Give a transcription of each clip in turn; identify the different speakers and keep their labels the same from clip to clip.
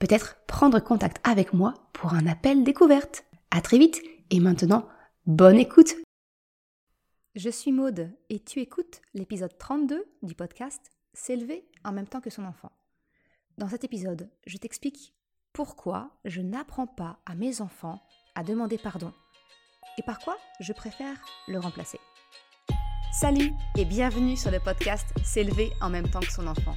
Speaker 1: peut-être prendre contact avec moi pour un appel découverte. À très vite et maintenant, bonne écoute. Je suis Maude et tu écoutes l'épisode 32 du podcast S'élever en même temps que son enfant. Dans cet épisode, je t'explique pourquoi je n'apprends pas à mes enfants à demander pardon et par quoi je préfère le remplacer. Salut et bienvenue sur le podcast S'élever en même temps que son enfant.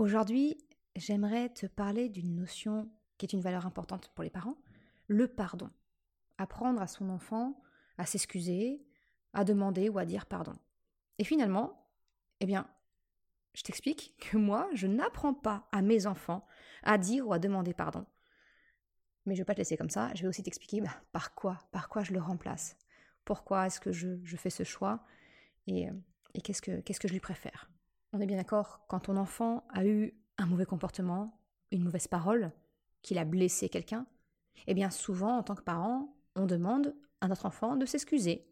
Speaker 1: Aujourd'hui, j'aimerais te parler d'une notion qui est une valeur importante pour les parents, le pardon. Apprendre à son enfant à s'excuser, à demander ou à dire pardon. Et finalement, eh bien, je t'explique que moi, je n'apprends pas à mes enfants à dire ou à demander pardon. Mais je ne vais pas te laisser comme ça, je vais aussi t'expliquer bah, par quoi, par quoi je le remplace. Pourquoi est-ce que je, fais ce choix et, que, qu'est-ce que je lui préfère. On est bien d'accord, quand ton enfant a eu un mauvais comportement, une mauvaise parole, qu'il a blessé quelqu'un, eh bien souvent, en tant que parent, on demande à notre enfant de s'excuser,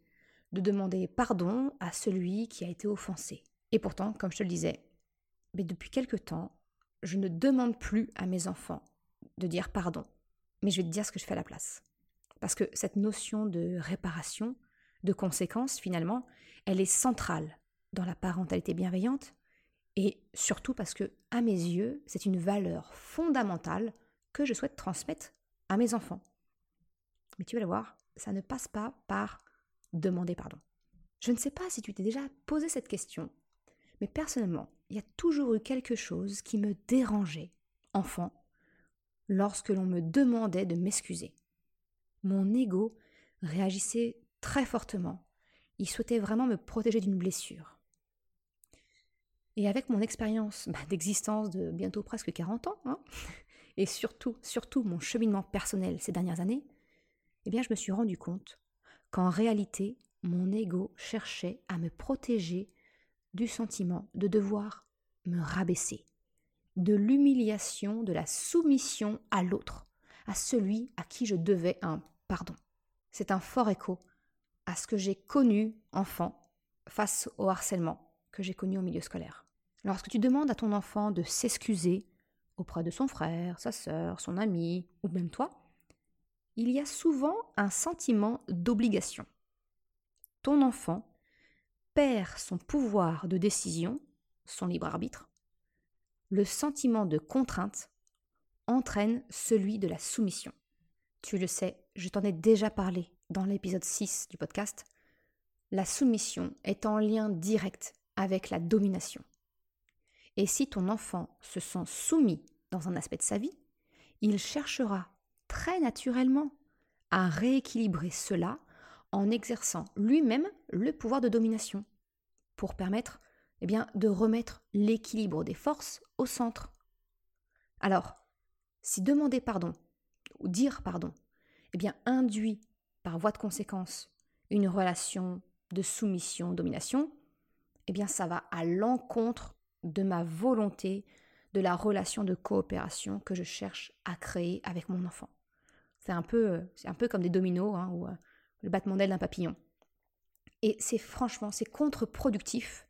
Speaker 1: de demander pardon à celui qui a été offensé. Et pourtant, comme je te le disais, mais depuis quelque temps, je ne demande plus à mes enfants de dire pardon, mais je vais te dire ce que je fais à la place. Parce que cette notion de réparation, de conséquence, finalement, elle est centrale dans la parentalité bienveillante et surtout parce que, à mes yeux, c'est une valeur fondamentale que je souhaite transmettre à mes enfants. Mais tu vas le voir, ça ne passe pas par demander pardon. Je ne sais pas si tu t'es déjà posé cette question, mais personnellement, il y a toujours eu quelque chose qui me dérangeait, enfant, lorsque l'on me demandait de m'excuser. Mon ego réagissait très fortement. Il souhaitait vraiment me protéger d'une blessure. Et avec mon expérience bah, d'existence de bientôt presque 40 ans, hein, et surtout, surtout mon cheminement personnel ces dernières années, eh bien je me suis rendu compte qu'en réalité, mon ego cherchait à me protéger du sentiment de devoir me rabaisser, de l'humiliation, de la soumission à l'autre, à celui à qui je devais un pardon. C'est un fort écho à ce que j'ai connu enfant face au harcèlement que j'ai connu au milieu scolaire. Lorsque tu demandes à ton enfant de s'excuser auprès de son frère, sa sœur, son ami ou même toi, il y a souvent un sentiment d'obligation. Ton enfant perd son pouvoir de décision, son libre arbitre. Le sentiment de contrainte entraîne celui de la soumission. Tu le sais, je t'en ai déjà parlé dans l'épisode 6 du podcast. La soumission est en lien direct avec la domination. Et si ton enfant se sent soumis dans un aspect de sa vie, il cherchera très naturellement à rééquilibrer cela en exerçant lui-même le pouvoir de domination pour permettre eh bien, de remettre l'équilibre des forces au centre. Alors, si demander pardon ou dire pardon eh bien, induit par voie de conséquence une relation de soumission-domination, eh bien, ça va à l'encontre de ma volonté, de la relation de coopération que je cherche à créer avec mon enfant. C'est un peu, c'est un peu comme des dominos hein, ou euh, le battement d'aile d'un papillon. Et c'est franchement, c'est contre-productif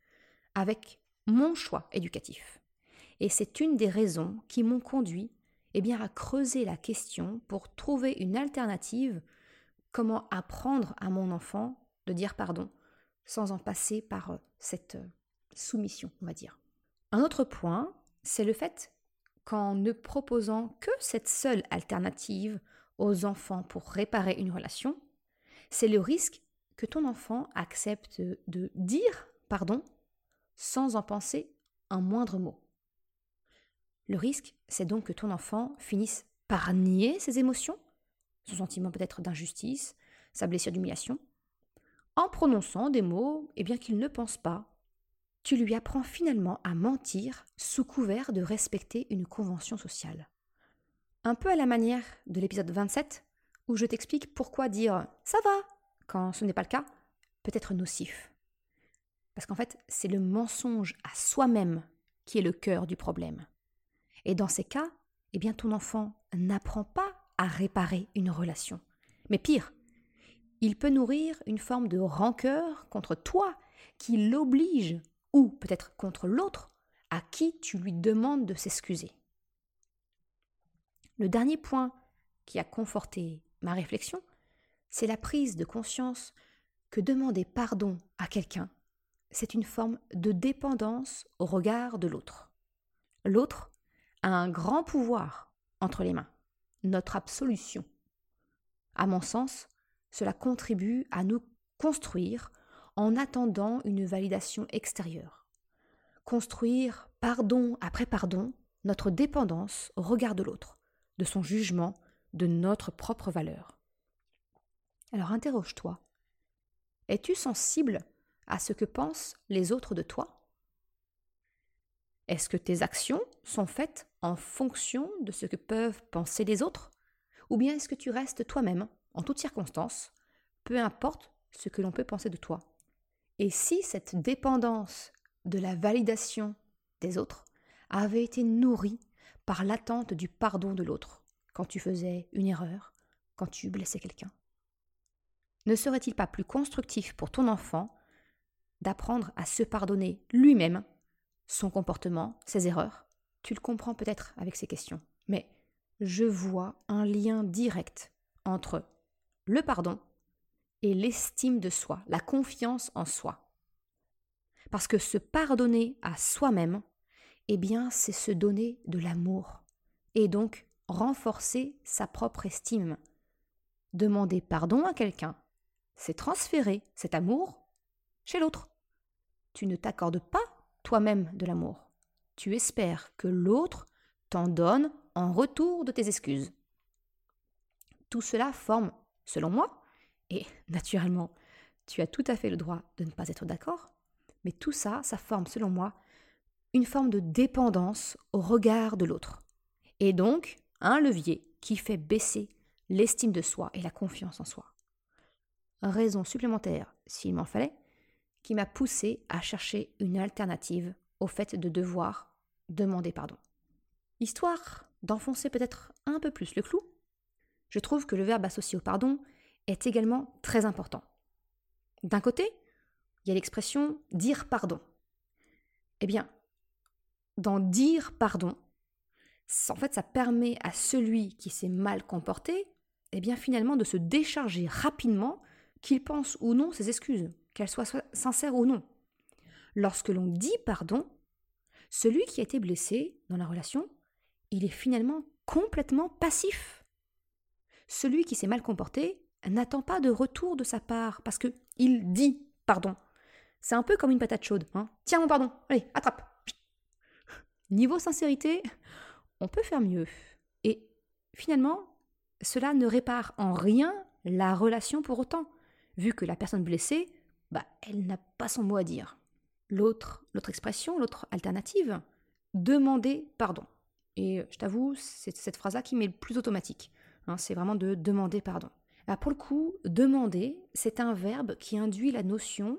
Speaker 1: avec mon choix éducatif. Et c'est une des raisons qui m'ont conduit eh bien, à creuser la question pour trouver une alternative, comment apprendre à mon enfant de dire pardon sans en passer par euh, cette euh, soumission, on va dire. Un autre point, c'est le fait qu'en ne proposant que cette seule alternative aux enfants pour réparer une relation, c'est le risque que ton enfant accepte de dire pardon sans en penser un moindre mot. Le risque, c'est donc que ton enfant finisse par nier ses émotions, son sentiment peut-être d'injustice, sa blessure d'humiliation, en prononçant des mots eh qu'il ne pense pas. Tu lui apprends finalement à mentir sous couvert de respecter une convention sociale. Un peu à la manière de l'épisode 27, où je t'explique pourquoi dire ça va quand ce n'est pas le cas peut être nocif. Parce qu'en fait, c'est le mensonge à soi-même qui est le cœur du problème. Et dans ces cas, eh bien ton enfant n'apprend pas à réparer une relation. Mais pire, il peut nourrir une forme de rancœur contre toi qui l'oblige, ou peut-être contre l'autre, à qui tu lui demandes de s'excuser. Le dernier point qui a conforté ma réflexion, c'est la prise de conscience que demander pardon à quelqu'un, c'est une forme de dépendance au regard de l'autre. L'autre a un grand pouvoir entre les mains, notre absolution. À mon sens, cela contribue à nous construire en attendant une validation extérieure. Construire, pardon après pardon, notre dépendance au regard de l'autre, de son jugement, de notre propre valeur. Alors interroge-toi. Es-tu sensible à ce que pensent les autres de toi? Est-ce que tes actions sont faites en fonction de ce que peuvent penser les autres? Ou bien est-ce que tu restes toi-même, en toutes circonstances, peu importe ce que l'on peut penser de toi? Et si cette dépendance de la validation des autres avait été nourrie par l'attente du pardon de l'autre, quand tu faisais une erreur, quand tu blessais quelqu'un? Ne serait-il pas plus constructif pour ton enfant d'apprendre à se pardonner lui-même son comportement, ses erreurs? Tu le comprends peut-être avec ces questions, mais je vois un lien direct entre le pardon et l'estime de soi, la confiance en soi. Parce que se pardonner à soi-même, eh bien, c'est se donner de l'amour et donc renforcer sa propre estime. Demander pardon à quelqu'un, c'est transférer cet amour chez l'autre. Tu ne t'accordes pas toi-même de l'amour tu espères que l'autre t'en donne en retour de tes excuses. Tout cela forme, selon moi, et naturellement, tu as tout à fait le droit de ne pas être d'accord, mais tout ça, ça forme, selon moi, une forme de dépendance au regard de l'autre. Et donc, un levier qui fait baisser l'estime de soi et la confiance en soi. Raison supplémentaire, s'il m'en fallait, qui m'a poussé à chercher une alternative au fait de devoir demander pardon. Histoire d'enfoncer peut-être un peu plus le clou, je trouve que le verbe associé au pardon est également très important. D'un côté, il y a l'expression dire pardon. Eh bien, dans dire pardon, en fait, ça permet à celui qui s'est mal comporté, eh bien, finalement, de se décharger rapidement, qu'il pense ou non ses excuses, qu'elles soient sincères ou non. Lorsque l'on dit pardon, celui qui a été blessé dans la relation, il est finalement complètement passif. Celui qui s'est mal comporté n'attend pas de retour de sa part parce que il dit pardon. C'est un peu comme une patate chaude. Hein. Tiens mon pardon, allez, attrape. Niveau sincérité, on peut faire mieux. Et finalement, cela ne répare en rien la relation pour autant, vu que la personne blessée, bah, elle n'a pas son mot à dire. L'autre, l'autre expression, l'autre alternative, demander pardon. Et je t'avoue, c'est cette phrase-là qui m'est le plus automatique. Hein, c'est vraiment de demander pardon. Là, pour le coup, demander, c'est un verbe qui induit la notion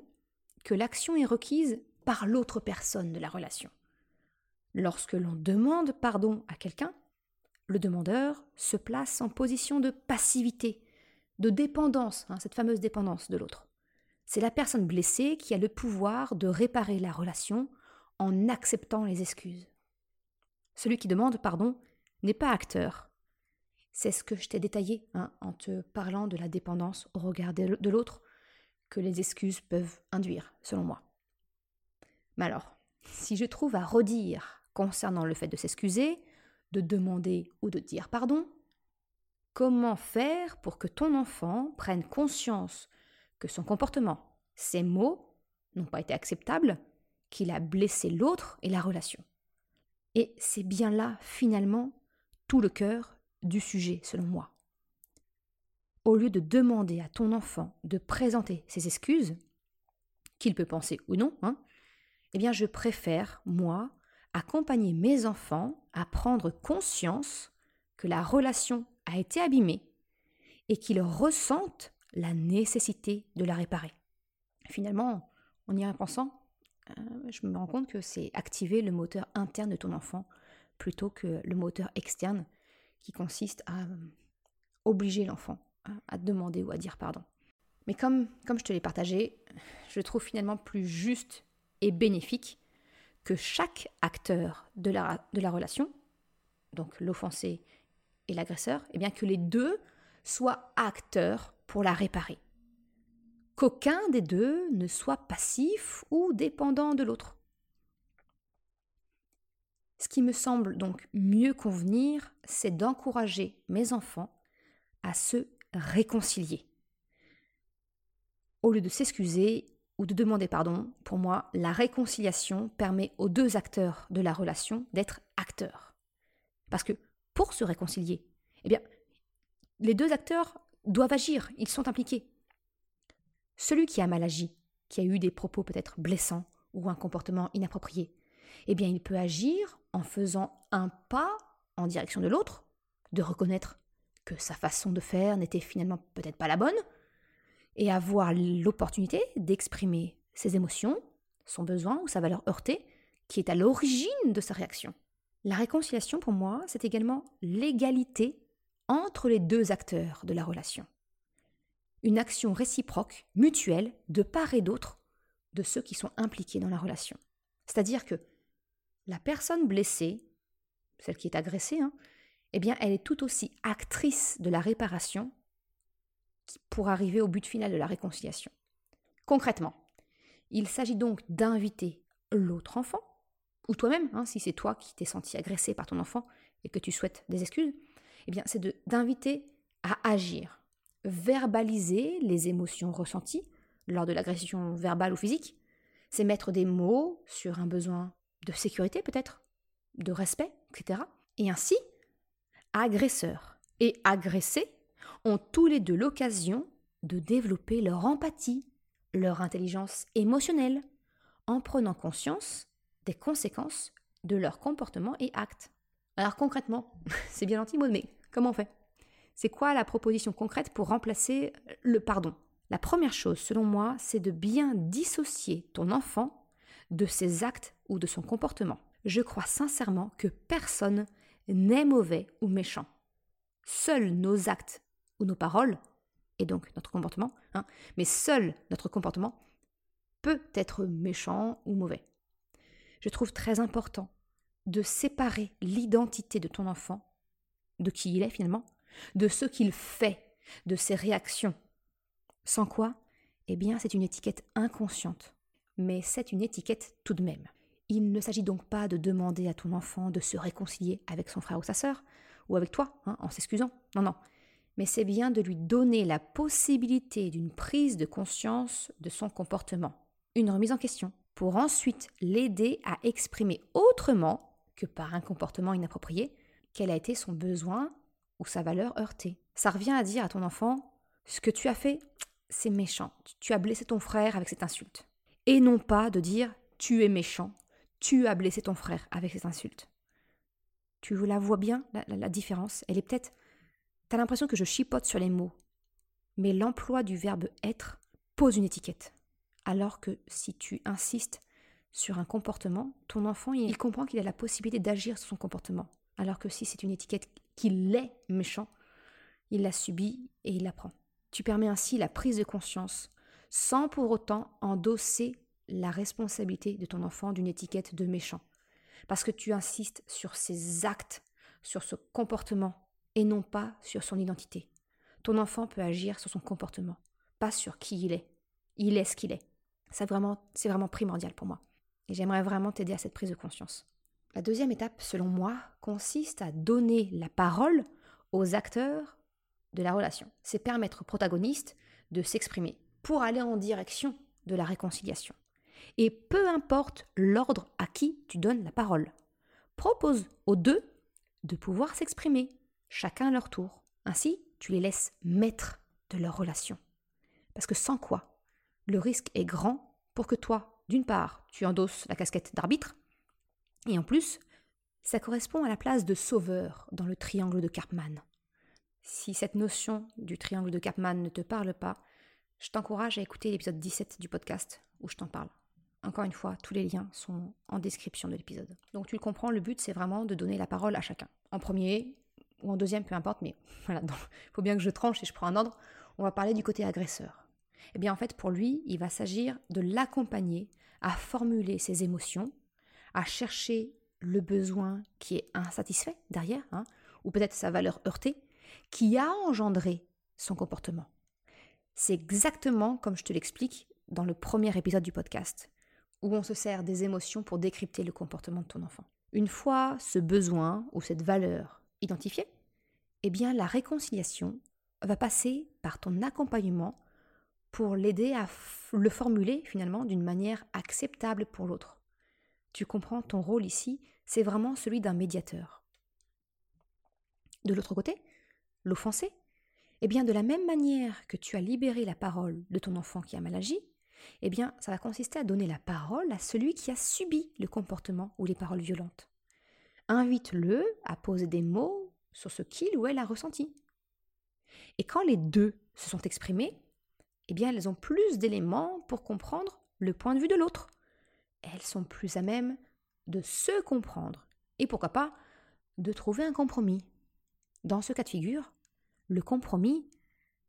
Speaker 1: que l'action est requise par l'autre personne de la relation. Lorsque l'on demande pardon à quelqu'un, le demandeur se place en position de passivité, de dépendance, hein, cette fameuse dépendance de l'autre. C'est la personne blessée qui a le pouvoir de réparer la relation en acceptant les excuses. Celui qui demande pardon n'est pas acteur. C'est ce que je t'ai détaillé hein, en te parlant de la dépendance au regard de l'autre que les excuses peuvent induire, selon moi. Mais alors, si je trouve à redire concernant le fait de s'excuser, de demander ou de dire pardon, comment faire pour que ton enfant prenne conscience que son comportement, ses mots n'ont pas été acceptables, qu'il a blessé l'autre et la relation? Et c'est bien là, finalement, tout le cœur du sujet, selon moi. Au lieu de demander à ton enfant de présenter ses excuses, qu'il peut penser ou non, hein, eh bien je préfère, moi, accompagner mes enfants à prendre conscience que la relation a été abîmée et qu'ils ressentent la nécessité de la réparer. Finalement, en y repensant, euh, je me rends compte que c'est activer le moteur interne de ton enfant plutôt que le moteur externe qui consiste à euh, obliger l'enfant à demander ou à dire pardon. Mais comme, je te l'ai partagé, je trouve finalement plus juste et bénéfique que chaque acteur de la, de la relation, donc l'offensé et l'agresseur, et eh bien que les deux soient acteurs pour la réparer. Qu'aucun des deux ne soit passif ou dépendant de l'autre. Ce qui me semble donc mieux convenir, c'est d'encourager mes enfants à se réconcilier. Au lieu de s'excuser ou de demander pardon, pour moi, la réconciliation permet aux deux acteurs de la relation d'être acteurs. Parce que pour se réconcilier, eh bien, les deux acteurs doivent agir, ils sont impliqués. Celui qui a mal agi, qui a eu des propos peut-être blessants ou un comportement inapproprié, eh bien, il peut agir en faisant un pas en direction de l'autre, de reconnaître que sa façon de faire n'était finalement peut-être pas la bonne, et avoir l'opportunité d'exprimer ses émotions, son besoin ou sa valeur heurtée, qui est à l'origine de sa réaction. La réconciliation, pour moi, c'est également l'égalité entre les deux acteurs de la relation. Une action réciproque, mutuelle, de part et d'autre, de ceux qui sont impliqués dans la relation. C'est-à-dire que la personne blessée, celle qui est agressée, hein, eh bien, elle est tout aussi actrice de la réparation pour arriver au but final de la réconciliation. Concrètement, il s'agit donc d'inviter l'autre enfant, ou toi-même, hein, si c'est toi qui t'es senti agressé par ton enfant et que tu souhaites des excuses, eh bien, c'est d'inviter à agir, verbaliser les émotions ressenties lors de l'agression verbale ou physique, c'est mettre des mots sur un besoin de sécurité peut-être, de respect, etc. Et ainsi, agresseur et agressé ont tous les deux l'occasion de développer leur empathie, leur intelligence émotionnelle, en prenant conscience des conséquences de leur comportement et actes. Alors concrètement, c'est bien anti-mode, mais comment on fait? C'est quoi la proposition concrète pour remplacer le pardon? La première chose, selon moi, c'est de bien dissocier ton enfant de ses actes ou de son comportement. Je crois sincèrement que personne n'est mauvais ou méchant. Seuls nos actes ou nos paroles, et donc notre comportement, hein, mais seul notre comportement peut être méchant ou mauvais. Je trouve très important de séparer l'identité de ton enfant, de qui il est finalement, de ce qu'il fait, de ses réactions. Sans quoi, eh bien, c'est une étiquette inconsciente, mais c'est une étiquette tout de même. Il ne s'agit donc pas de demander à ton enfant de se réconcilier avec son frère ou sa sœur, ou avec toi, hein, en s'excusant. Non, non mais c'est bien de lui donner la possibilité d'une prise de conscience de son comportement, une remise en question, pour ensuite l'aider à exprimer autrement que par un comportement inapproprié quel a été son besoin ou sa valeur heurtée. Ça revient à dire à ton enfant, ce que tu as fait, c'est méchant, tu as blessé ton frère avec cette insulte. Et non pas de dire, tu es méchant, tu as blessé ton frère avec cette insulte. Tu la vois bien, la, différence? Elle est peut-être T'as l'impression que je chipote sur les mots. Mais l'emploi du verbe être pose une étiquette. Alors que si tu insistes sur un comportement, ton enfant, il comprend qu'il a la possibilité d'agir sur son comportement. Alors que si c'est une étiquette qu'il est méchant, il la subit et il l'apprend. Tu permets ainsi la prise de conscience sans pour autant endosser la responsabilité de ton enfant d'une étiquette de méchant. Parce que tu insistes sur ses actes, sur ce comportement et non pas sur son identité. Ton enfant peut agir sur son comportement, pas sur qui il est. Il est ce qu'il est. C'est vraiment, c'est vraiment primordial pour moi. Et j'aimerais vraiment t'aider à cette prise de conscience. La deuxième étape, selon moi, consiste à donner la parole aux acteurs de la relation. C'est permettre au protagoniste de s'exprimer pour aller en direction de la réconciliation. Et peu importe l'ordre à qui tu donnes la parole, propose aux deux de pouvoir s'exprimer, chacun à leur tour. Ainsi, tu les laisses maîtres de leur relation. Parce que sans quoi, le risque est grand pour que toi, d'une part, tu endosses la casquette d'arbitre, et en plus, ça correspond à la place de sauveur dans le triangle de Karpman. Si cette notion du triangle de Karpman ne te parle pas, je t'encourage à écouter l'épisode 17 du podcast où je t'en parle. Encore une fois, tous les liens sont en description de l'épisode. Donc tu le comprends, le but c'est vraiment de donner la parole à chacun. En premier ou en deuxième, peu importe, mais voilà, il faut bien que je tranche et je prends un ordre. On va parler du côté agresseur. Eh bien en fait, pour lui, il va s'agir de l'accompagner à formuler ses émotions, à chercher le besoin qui est insatisfait derrière, hein, ou peut-être sa valeur heurtée, qui a engendré son comportement. C'est exactement comme je te l'explique dans le premier épisode du podcast, où on se sert des émotions pour décrypter le comportement de ton enfant. Une fois ce besoin ou cette valeur identifiée, eh bien la réconciliation va passer par ton accompagnement pour l'aider à le formuler finalement d'une manière acceptable pour l'autre. Tu comprends ton rôle ici, c'est vraiment celui d'un médiateur. De l'autre côté, l'offensé, eh bien de la même manière que tu as libéré la parole de ton enfant qui a mal agi, eh bien ça va consister à donner la parole à celui qui a subi le comportement ou les paroles violentes. Invite-le à poser des mots sur ce qu'il ou elle a ressenti. Et quand les deux se sont exprimés, eh bien elles ont plus d'éléments pour comprendre le point de vue de l'autre. Elles sont plus à même de se comprendre et pourquoi pas de trouver un compromis. Dans ce cas de figure, le compromis,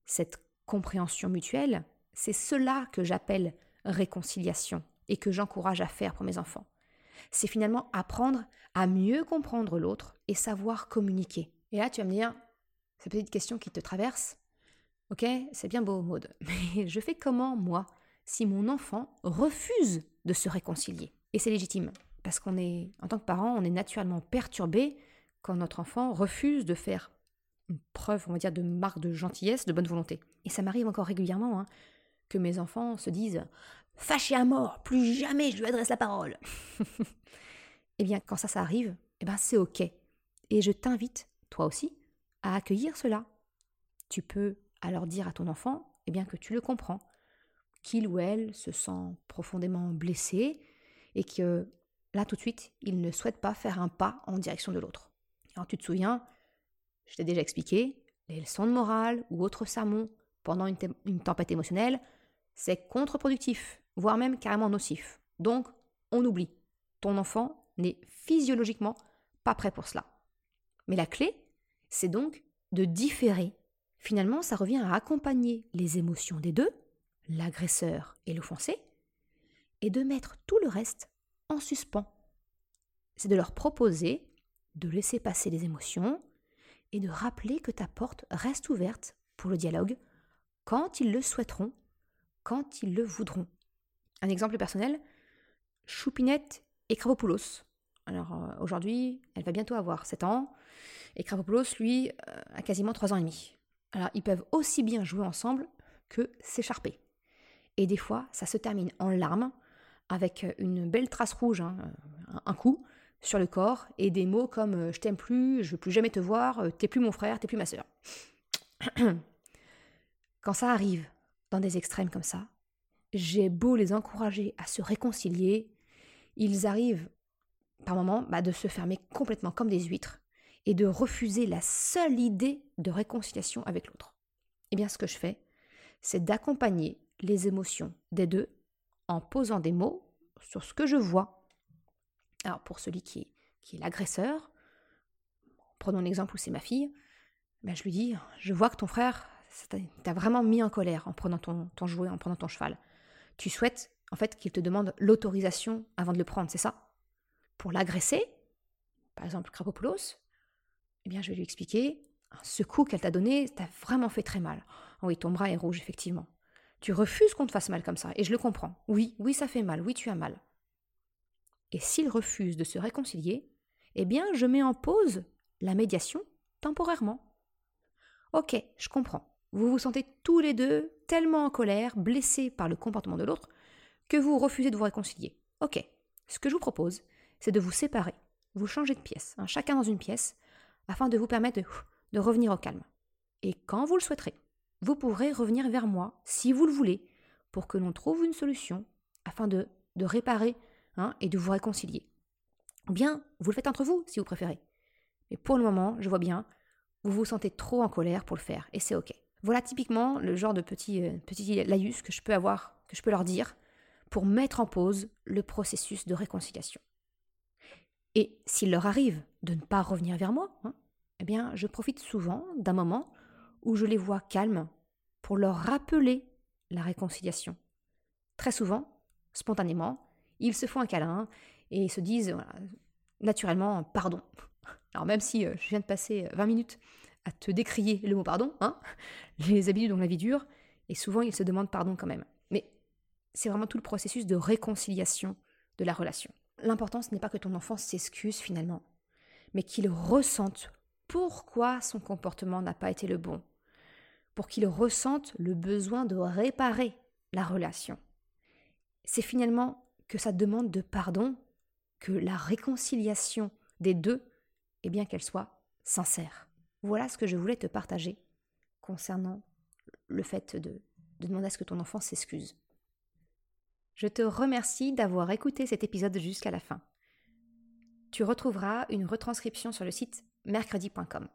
Speaker 1: cette compréhension mutuelle, c'est cela que j'appelle réconciliation et que j'encourage à faire pour mes enfants. C'est finalement apprendre à mieux comprendre l'autre et savoir communiquer. Et là, tu vas me dire, cette petite question qui te traverse, ok, c'est bien beau, Maude, mais je fais comment, moi, si mon enfant refuse de se réconcilier? Et c'est légitime, parce qu'on est, en tant que parent, on est naturellement perturbé quand notre enfant refuse de faire une preuve, on va dire, de marque de gentillesse, de bonne volonté. Et ça m'arrive encore régulièrement, hein, que mes enfants se disent Fâché à mort, plus jamais je lui adresse la parole. eh bien, quand ça, ça arrive, eh ben, c'est OK. Et je t'invite, toi aussi, à accueillir cela. Tu peux alors dire à ton enfant eh bien, que tu le comprends, qu'il ou elle se sent profondément blessé et que là, tout de suite, il ne souhaite pas faire un pas en direction de l'autre. Alors, tu te souviens, je t'ai déjà expliqué, les leçons de morale ou autres sermons pendant une, une tempête émotionnelle, c'est contre-productif, voire même carrément nocif. Donc, on oublie. Ton enfant n'est physiologiquement pas prêt pour cela. Mais la clé, c'est donc de différer. Finalement, ça revient à accompagner les émotions des deux, l'agresseur et l'offensé, et de mettre tout le reste en suspens. C'est de leur proposer de laisser passer les émotions et de rappeler que ta porte reste ouverte pour le dialogue quand ils le souhaiteront quand ils le voudront. Un exemple personnel, Choupinette et Kravopoulos. Alors euh, aujourd'hui, elle va bientôt avoir 7 ans, et Kravopoulos, lui, euh, a quasiment 3 ans et demi. Alors ils peuvent aussi bien jouer ensemble que s'écharper. Et des fois, ça se termine en larmes, avec une belle trace rouge, hein, un coup, sur le corps, et des mots comme euh, je t'aime plus, je veux plus jamais te voir, t'es plus mon frère, t'es plus ma sœur. Quand ça arrive dans des extrêmes comme ça. J'ai beau les encourager à se réconcilier, ils arrivent par moments bah, de se fermer complètement comme des huîtres et de refuser la seule idée de réconciliation avec l'autre. Eh bien, ce que je fais, c'est d'accompagner les émotions des deux en posant des mots sur ce que je vois. Alors, pour celui qui est, l'agresseur, prenons l'exemple où c'est ma fille, ben je lui dis, je vois que ton frère, t'a vraiment mis en colère en prenant ton, jouet, en prenant ton cheval. Tu souhaites en fait qu'il te demande l'autorisation avant de le prendre, c'est ça? Pour l'agresser, par exemple Krapopoulos, eh bien je vais lui expliquer, ce coup qu'elle t'a donné t'a vraiment fait très mal. Oh oui, ton bras est rouge, effectivement. Tu refuses qu'on te fasse mal comme ça, et je le comprends. Oui, oui, ça fait mal, oui, tu as mal. Et s'il refuse de se réconcilier, eh bien je mets en pause la médiation temporairement Ok, je comprends. Vous vous sentez tous les deux tellement en colère, blessés par le comportement de l'autre, que vous refusez de vous réconcilier. Ok, ce que je vous propose, c'est de vous séparer, vous changer de pièce, hein, chacun dans une pièce, afin de vous permettre de, revenir au calme. Et quand vous le souhaiterez, vous pourrez revenir vers moi, si vous le voulez, pour que l'on trouve une solution, afin de réparer hein, et de vous réconcilier. Ou bien, vous le faites entre vous, si vous préférez. Mais pour le moment, je vois bien, vous vous sentez trop en colère pour le faire, et c'est ok. Voilà typiquement le genre de petit, euh, laïus que je peux avoir, que je peux leur dire, pour mettre en pause le processus de réconciliation. Et s'il leur arrive de ne pas revenir vers moi, hein, eh bien, je profite souvent d'un moment où je les vois calmes pour leur rappeler la réconciliation. Très souvent, spontanément, ils se font un câlin et se disent naturellement pardon. Alors même si euh, je viens de passer 20 minutes à te décrier le mot pardon, hein, les habitudes dans la vie dure, et souvent ils se demandent pardon quand même. Mais c'est vraiment tout le processus de réconciliation de la relation. L'important, ce n'est pas que ton enfant s'excuse finalement, mais qu'il ressente pourquoi son comportement n'a pas été le bon, pour qu'il ressente le besoin de réparer la relation. C'est finalement que ça demande de pardon, que la réconciliation des deux, eh bien qu'elle soit sincère. Voilà ce que je voulais te partager concernant le fait de, de demander à ce que ton enfant s'excuse. Je te remercie d'avoir écouté cet épisode jusqu'à la fin. Tu retrouveras une retranscription sur le site mercredi.com.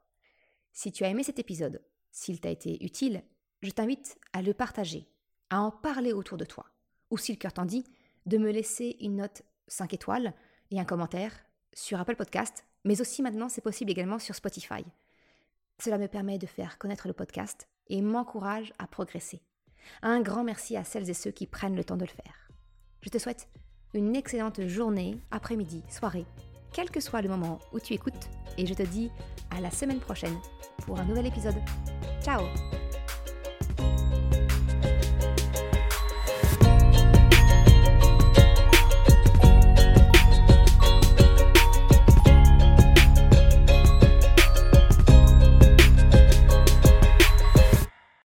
Speaker 1: Si tu as aimé cet épisode, s'il t'a été utile, je t'invite à le partager, à en parler autour de toi, ou si le cœur t'en dit, de me laisser une note 5 étoiles et un commentaire sur Apple Podcast, mais aussi maintenant c'est possible également sur Spotify. Cela me permet de faire connaître le podcast et m'encourage à progresser. Un grand merci à celles et ceux qui prennent le temps de le faire. Je te souhaite une excellente journée, après-midi, soirée, quel que soit le moment où tu écoutes, et je te dis à la semaine prochaine pour un nouvel épisode. Ciao